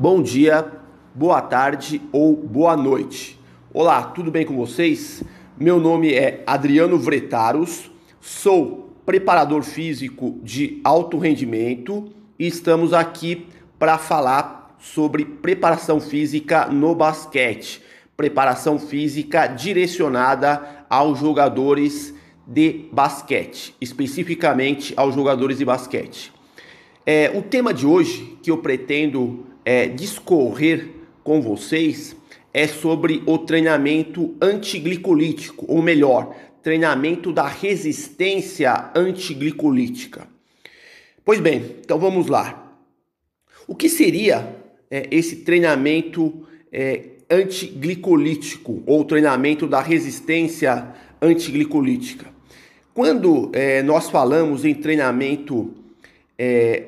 Bom dia, boa tarde ou boa noite. Olá, tudo bem com vocês? Meu nome é Adriano Vretaros, sou preparador físico de alto rendimento e estamos aqui para falar sobre preparação física no basquete. Preparação física direcionada aos jogadores de basquete, especificamente aos jogadores de basquete. É, o tema de hoje que eu pretendo é, discorrer com vocês é sobre o treinamento antiglicolítico, ou melhor, treinamento da resistência antiglicolítica. Pois bem, então vamos lá. O que seria é, esse treinamento é, antiglicolítico ou treinamento da resistência antiglicolítica? Quando é, nós falamos em treinamento é,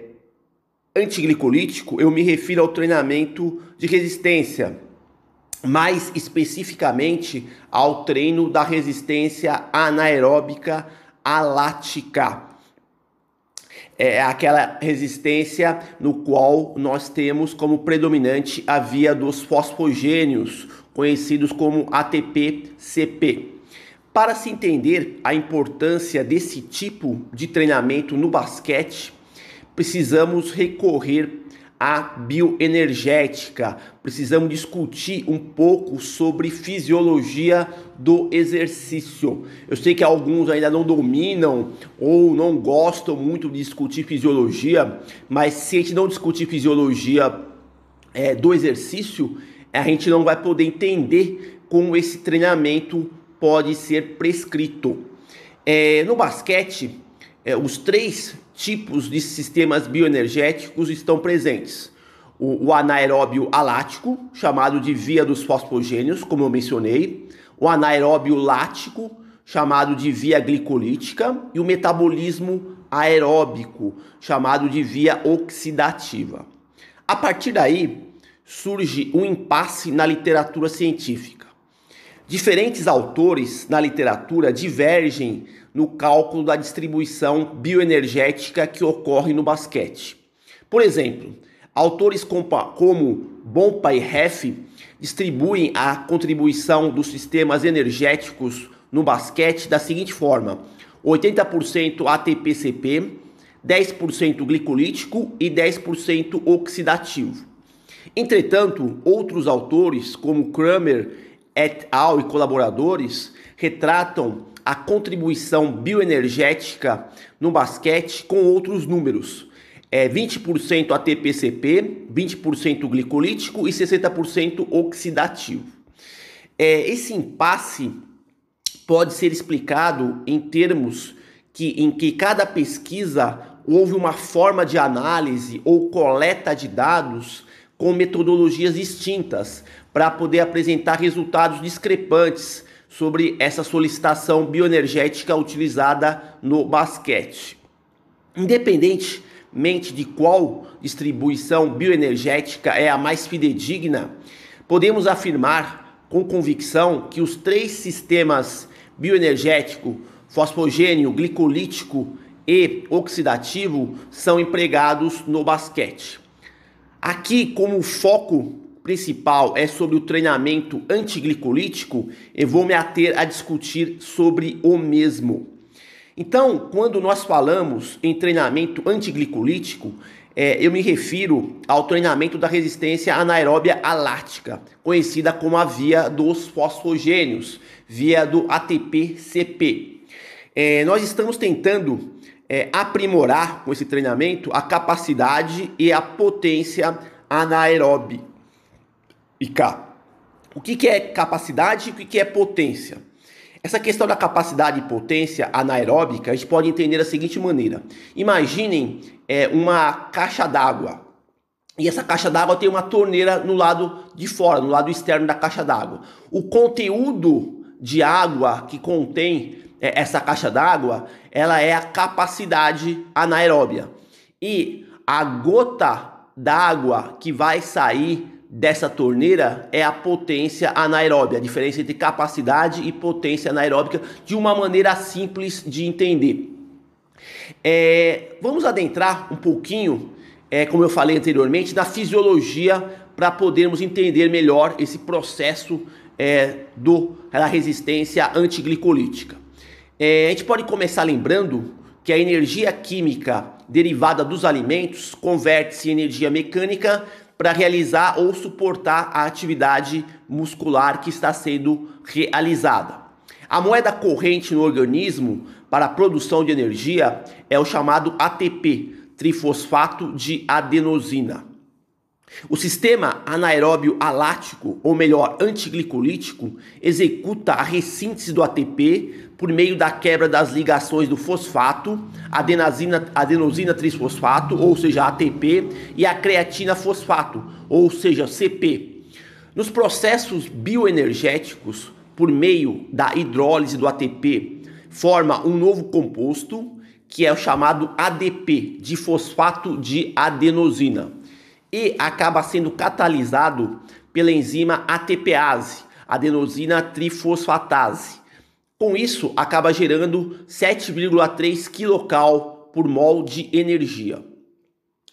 antiglicolítico, eu me refiro ao treinamento de resistência, mais especificamente ao treino da resistência anaeróbica alática. É aquela resistência no qual nós temos como predominante a via dos fosfogênios, conhecidos como ATP-CP. Para se entender a importância desse tipo de treinamento no basquete, precisamos recorrer à bioenergética, precisamos discutir um pouco sobre fisiologia do exercício. Eu sei que alguns ainda não dominam ou não gostam muito de discutir fisiologia, mas se a gente não discutir fisiologia é, do exercício, a gente não vai poder entender como esse treinamento pode ser prescrito. É, no basquete, é, os três tipos de sistemas bioenergéticos estão presentes. O, o, anaeróbio alático, chamado de via dos fosfogênios, como eu mencionei, o anaeróbio lático, chamado de via glicolítica, e o metabolismo aeróbico, chamado de via oxidativa. A partir daí, surge um impasse na literatura científica. Diferentes autores na literatura divergem no cálculo da distribuição bioenergética que ocorre no basquete. Por exemplo, autores como Bompa e Heff distribuem a contribuição dos sistemas energéticos no basquete da seguinte forma: 80% ATP-CP, 10% glicolítico e 10% oxidativo. Entretanto, outros autores, como Kramer et al. e colaboradores retratam a contribuição bioenergética no basquete com outros números. É 20% ATP-CP, 20% glicolítico e 60% oxidativo. É, esse impasse pode ser explicado em termos que, em que cada pesquisa houve uma forma de análise ou coleta de dados com metodologias distintas para poder apresentar resultados discrepantes sobre essa solicitação bioenergética utilizada no basquete. Independentemente de qual distribuição bioenergética é a mais fidedigna, podemos afirmar com convicção que os três sistemas bioenergético, fosfogênio, glicolítico e oxidativo são empregados no basquete. Aqui, como foco principal é sobre o treinamento antiglicolítico, eu vou me ater a discutir sobre o mesmo. Então, quando nós falamos em treinamento antiglicolítico, é, eu me refiro ao treinamento da resistência anaeróbia alática, conhecida como a via dos fosfogênios, via do ATP-CP. É, nós estamos tentando é, aprimorar com esse treinamento a capacidade e a potência anaeróbica. O que, que é capacidade e o que, que é potência? Essa questão da capacidade e potência anaeróbica a gente pode entender da seguinte maneira: imaginem é, uma caixa d'água. E essa caixa d'água tem uma torneira no lado de fora, no lado externo da caixa d'água. O conteúdo de água que contém essa caixa d'água, ela é a capacidade anaeróbia. E a gota d'água que vai sair dessa torneira é a potência anaeróbia, a diferença entre capacidade e potência anaeróbica, de uma maneira simples de entender. É, vamos adentrar um pouquinho é, como eu falei anteriormente, da fisiologia para podermos entender melhor esse processo é, do, da resistência antiglicolítica. É, a gente pode começar lembrando que a energia química derivada dos alimentos converte-se em energia mecânica para realizar ou suportar a atividade muscular que está sendo realizada. A moeda corrente no organismo para a produção de energia é o chamado ATP, trifosfato de adenosina. O sistema anaeróbio alático, ou melhor, antiglicolítico, executa a ressíntese do ATP por meio da quebra das ligações do fosfato, adenosina, adenosina trisfosfato, ou seja, ATP, e a creatina fosfato, ou seja, CP. Nos processos bioenergéticos, por meio da hidrólise do ATP, forma um novo composto, que é o chamado ADP, de fosfato de adenosina e acaba sendo catalisado pela enzima ATPase, adenosina trifosfatase. Com isso, acaba gerando 7,3 kcal por mol de energia.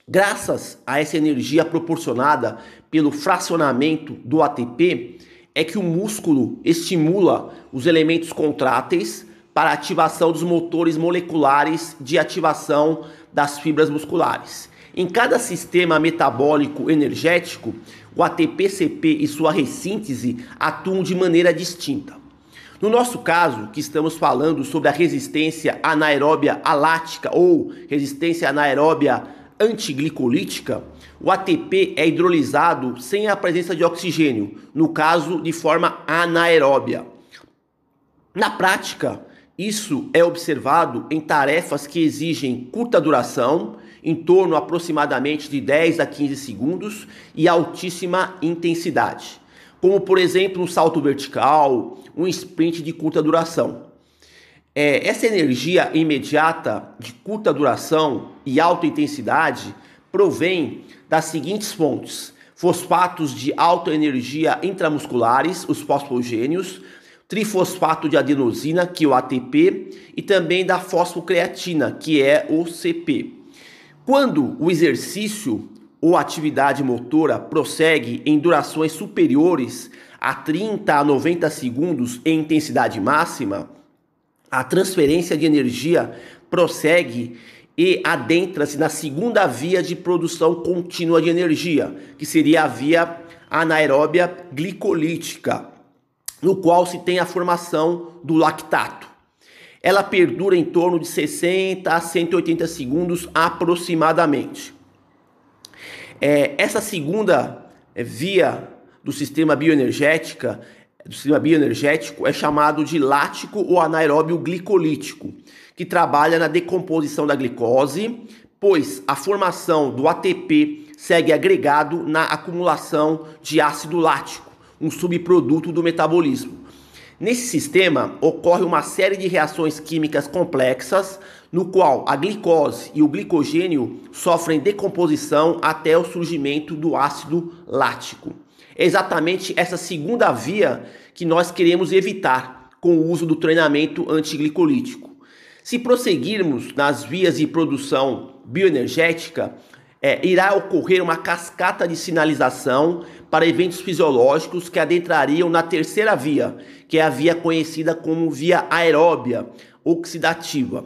Graças a essa energia proporcionada pelo fracionamento do ATP, é que o músculo estimula os elementos contráteis para a ativação dos motores moleculares de ativação das fibras musculares. Em cada sistema metabólico energético, o ATP-CP e sua ressíntese atuam de maneira distinta. No nosso caso, que estamos falando sobre a resistência anaeróbia alática ou resistência anaeróbia antiglicolítica, o ATP é hidrolisado sem a presença de oxigênio, no caso de forma anaeróbia. Na prática, isso é observado em tarefas que exigem curta duração em torno aproximadamente de 10 a 15 segundos e altíssima intensidade, como por exemplo um salto vertical, um sprint de curta duração. É, essa energia imediata de curta duração e alta intensidade provém das seguintes fontes: fosfatos de alta energia intramusculares, os fosfogênios, trifosfato de adenosina, que é o ATP, e também da fosfocreatina, que é o CP. Quando o exercício ou atividade motora prossegue em durações superiores a 30 a 90 segundos em intensidade máxima, a transferência de energia prossegue e adentra-se na segunda via de produção contínua de energia, que seria a via anaeróbia glicolítica, no qual se tem a formação do lactato ela perdura em torno de 60 a 180 segundos aproximadamente. É, essa segunda é, via do sistema bioenergética, do sistema bioenergético é chamado de lático ou anaeróbio glicolítico, que trabalha na decomposição da glicose, pois a formação do ATP segue agregado na acumulação de ácido lático, um subproduto do metabolismo. Nesse sistema ocorre uma série de reações químicas complexas, no qual a glicose e o glicogênio sofrem decomposição até o surgimento do ácido lático. É exatamente essa segunda via que nós queremos evitar com o uso do treinamento antiglicolítico. Se prosseguirmos nas vias de produção bioenergética, é, irá ocorrer uma cascata de sinalização para eventos fisiológicos que adentrariam na terceira via, que é a via conhecida como via aeróbia oxidativa.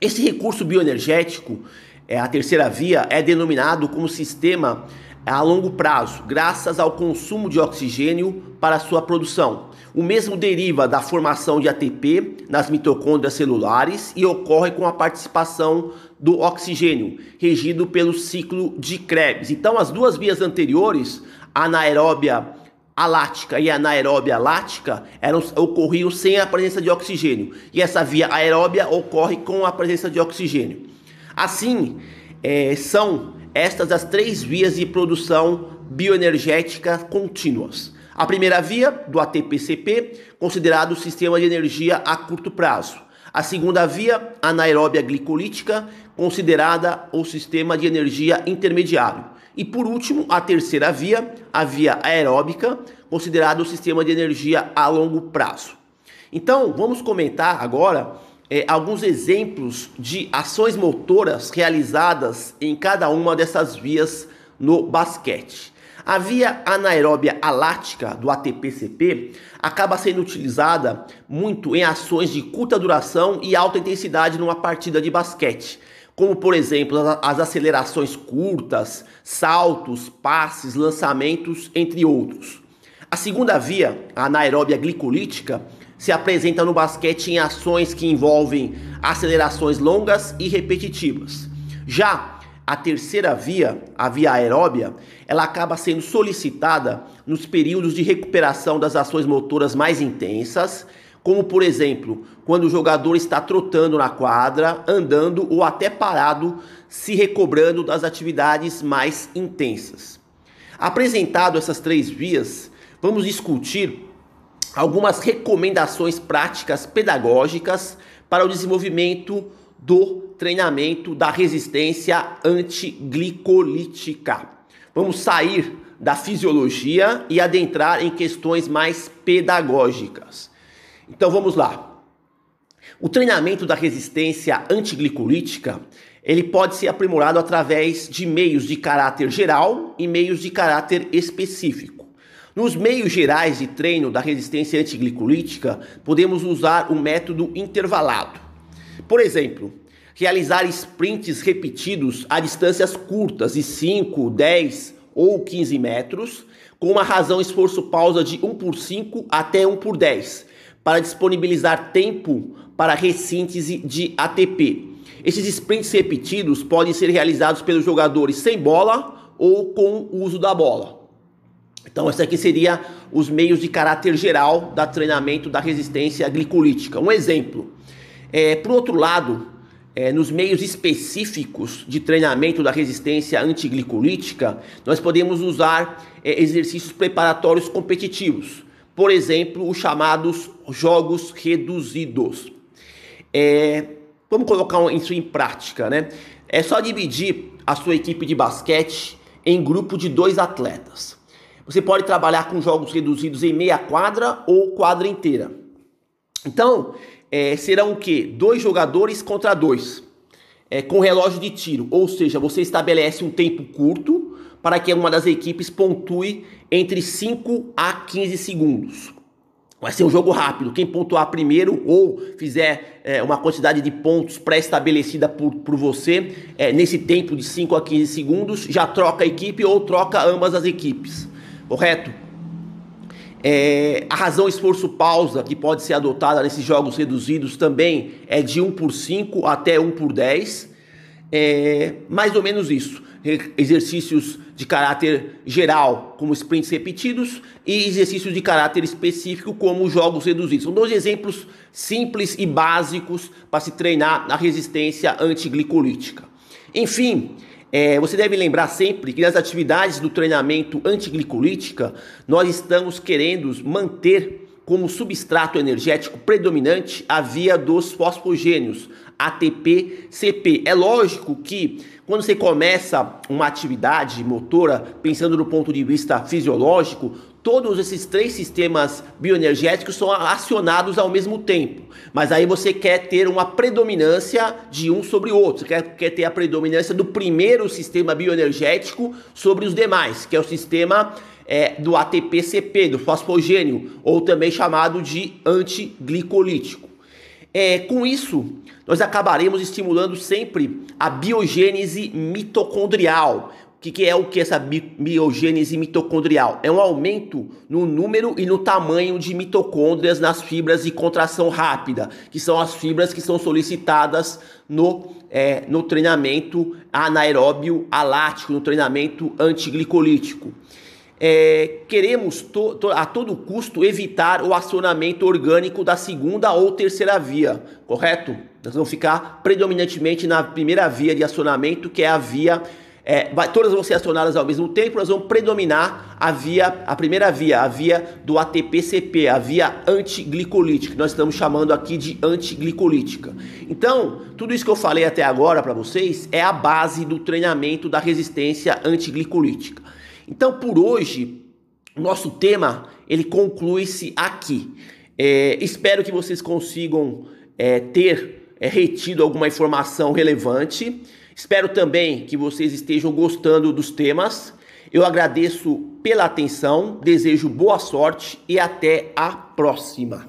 Esse recurso bioenergético, é, a terceira via, é denominado como sistema a longo prazo, graças ao consumo de oxigênio para sua produção. O mesmo deriva da formação de ATP nas mitocôndrias celulares e ocorre com a participação do oxigênio, regido pelo ciclo de Krebs. Então, as duas vias anteriores, anaeróbia alática e anaeróbia lática, eram, ocorriam sem a presença de oxigênio. E essa via aeróbia ocorre com a presença de oxigênio. Assim, é, são estas as três vias de produção bioenergética contínuas. A primeira via, do ATP-CP, considerado o sistema de energia a curto prazo. A segunda via, anaeróbia glicolítica, considerada o sistema de energia intermediário. E por último, a terceira via, a via aeróbica, considerado o sistema de energia a longo prazo. Então, vamos comentar agora é, alguns exemplos de ações motoras realizadas em cada uma dessas vias no basquete. A via anaeróbia alática do ATP-CP acaba sendo utilizada muito em ações de curta duração e alta intensidade numa partida de basquete, como por exemplo as acelerações curtas, saltos, passes, lançamentos, entre outros. A segunda via, a anaeróbia glicolítica, se apresenta no basquete em ações que envolvem acelerações longas e repetitivas. Já a terceira via, a via aeróbia, ela acaba sendo solicitada nos períodos de recuperação das ações motoras mais intensas, como por exemplo, quando o jogador está trotando na quadra, andando ou até parado, se recobrando das atividades mais intensas. Apresentado essas três vias, vamos discutir algumas recomendações práticas pedagógicas para o desenvolvimento do treinamento da resistência antiglicolítica. Vamos sair da fisiologia e adentrar em questões mais pedagógicas. Então vamos lá. O treinamento da resistência antiglicolítica, ele pode ser aprimorado através de meios de caráter geral e meios de caráter específico. Nos meios gerais de treino da resistência antiglicolítica, podemos usar o método intervalado. Por exemplo, realizar sprints repetidos a distâncias curtas de 5, 10 ou 15 metros, com uma razão esforço-pausa de 1 por 5 até 1 por 10, para disponibilizar tempo para ressíntese de ATP. Esses sprints repetidos podem ser realizados pelos jogadores sem bola ou com o uso da bola. Então, esse aqui seria os meios de caráter geral da treinamento da resistência glicolítica. Um exemplo. É, por outro lado, é, nos meios específicos de treinamento da resistência antiglicolítica, nós podemos usar é, exercícios preparatórios competitivos. Por exemplo, os chamados jogos reduzidos. É, vamos colocar isso em prática, né? É só dividir a sua equipe de basquete em grupo de dois atletas. Você pode trabalhar com jogos reduzidos em meia quadra ou quadra inteira. Então, é, serão o que? Dois jogadores contra dois, é, com relógio de tiro. Ou seja, você estabelece um tempo curto para que uma das equipes pontue entre 5 a 15 segundos. Vai ser um jogo rápido. Quem pontuar primeiro ou fizer é, uma quantidade de pontos pré-estabelecida por, por você é, nesse tempo de 5 a 15 segundos, já troca a equipe ou troca ambas as equipes correto? É, a razão esforço-pausa que pode ser adotada nesses jogos reduzidos também é de 1 por 5 até 1 por 10. É, mais ou menos isso. Exercícios de caráter geral, como sprints repetidos, e exercícios de caráter específico, como jogos reduzidos. São dois exemplos simples e básicos para se treinar na resistência antiglicolítica. Enfim, é, você deve lembrar sempre que nas atividades do treinamento antiglicolítica, nós estamos querendo manter como substrato energético predominante a via dos fosfogênios, ATP-CP. É lógico que quando você começa uma atividade motora, pensando do ponto de vista fisiológico, todos esses três sistemas bioenergéticos são acionados ao mesmo tempo. Mas aí você quer ter uma predominância de um sobre o outro. Você quer, quer ter a predominância do primeiro sistema bioenergético sobre os demais, que é o sistema é, do ATP-CP, do fosfogênio, ou também chamado de antiglicolítico. É, com isso, nós acabaremos estimulando sempre a biogênese mitocondrial, que, que é o que essa biogênese mitocondrial? É um aumento no número e no tamanho de mitocôndrias nas fibras de contração rápida, que são as fibras que são solicitadas no, é, no treinamento anaeróbio alático, no treinamento antiglicolítico. É, queremos to, to, a todo custo evitar o acionamento orgânico da segunda ou terceira via, correto? Nós vamos ficar predominantemente na primeira via de acionamento, que é a via é, vai, todas vão ser acionadas ao mesmo tempo, nós vamos predominar a via, a primeira via, a via do ATP-CP, a via antiglicolítica, que nós estamos chamando aqui de antiglicolítica. Então, tudo isso que eu falei até agora para vocês é a base do treinamento da resistência antiglicolítica. Então, por hoje, nosso tema ele conclui-se aqui. É, espero que vocês consigam é, ter é, retido alguma informação relevante. Espero também que vocês estejam gostando dos temas. Eu agradeço pela atenção, desejo boa sorte e até a próxima.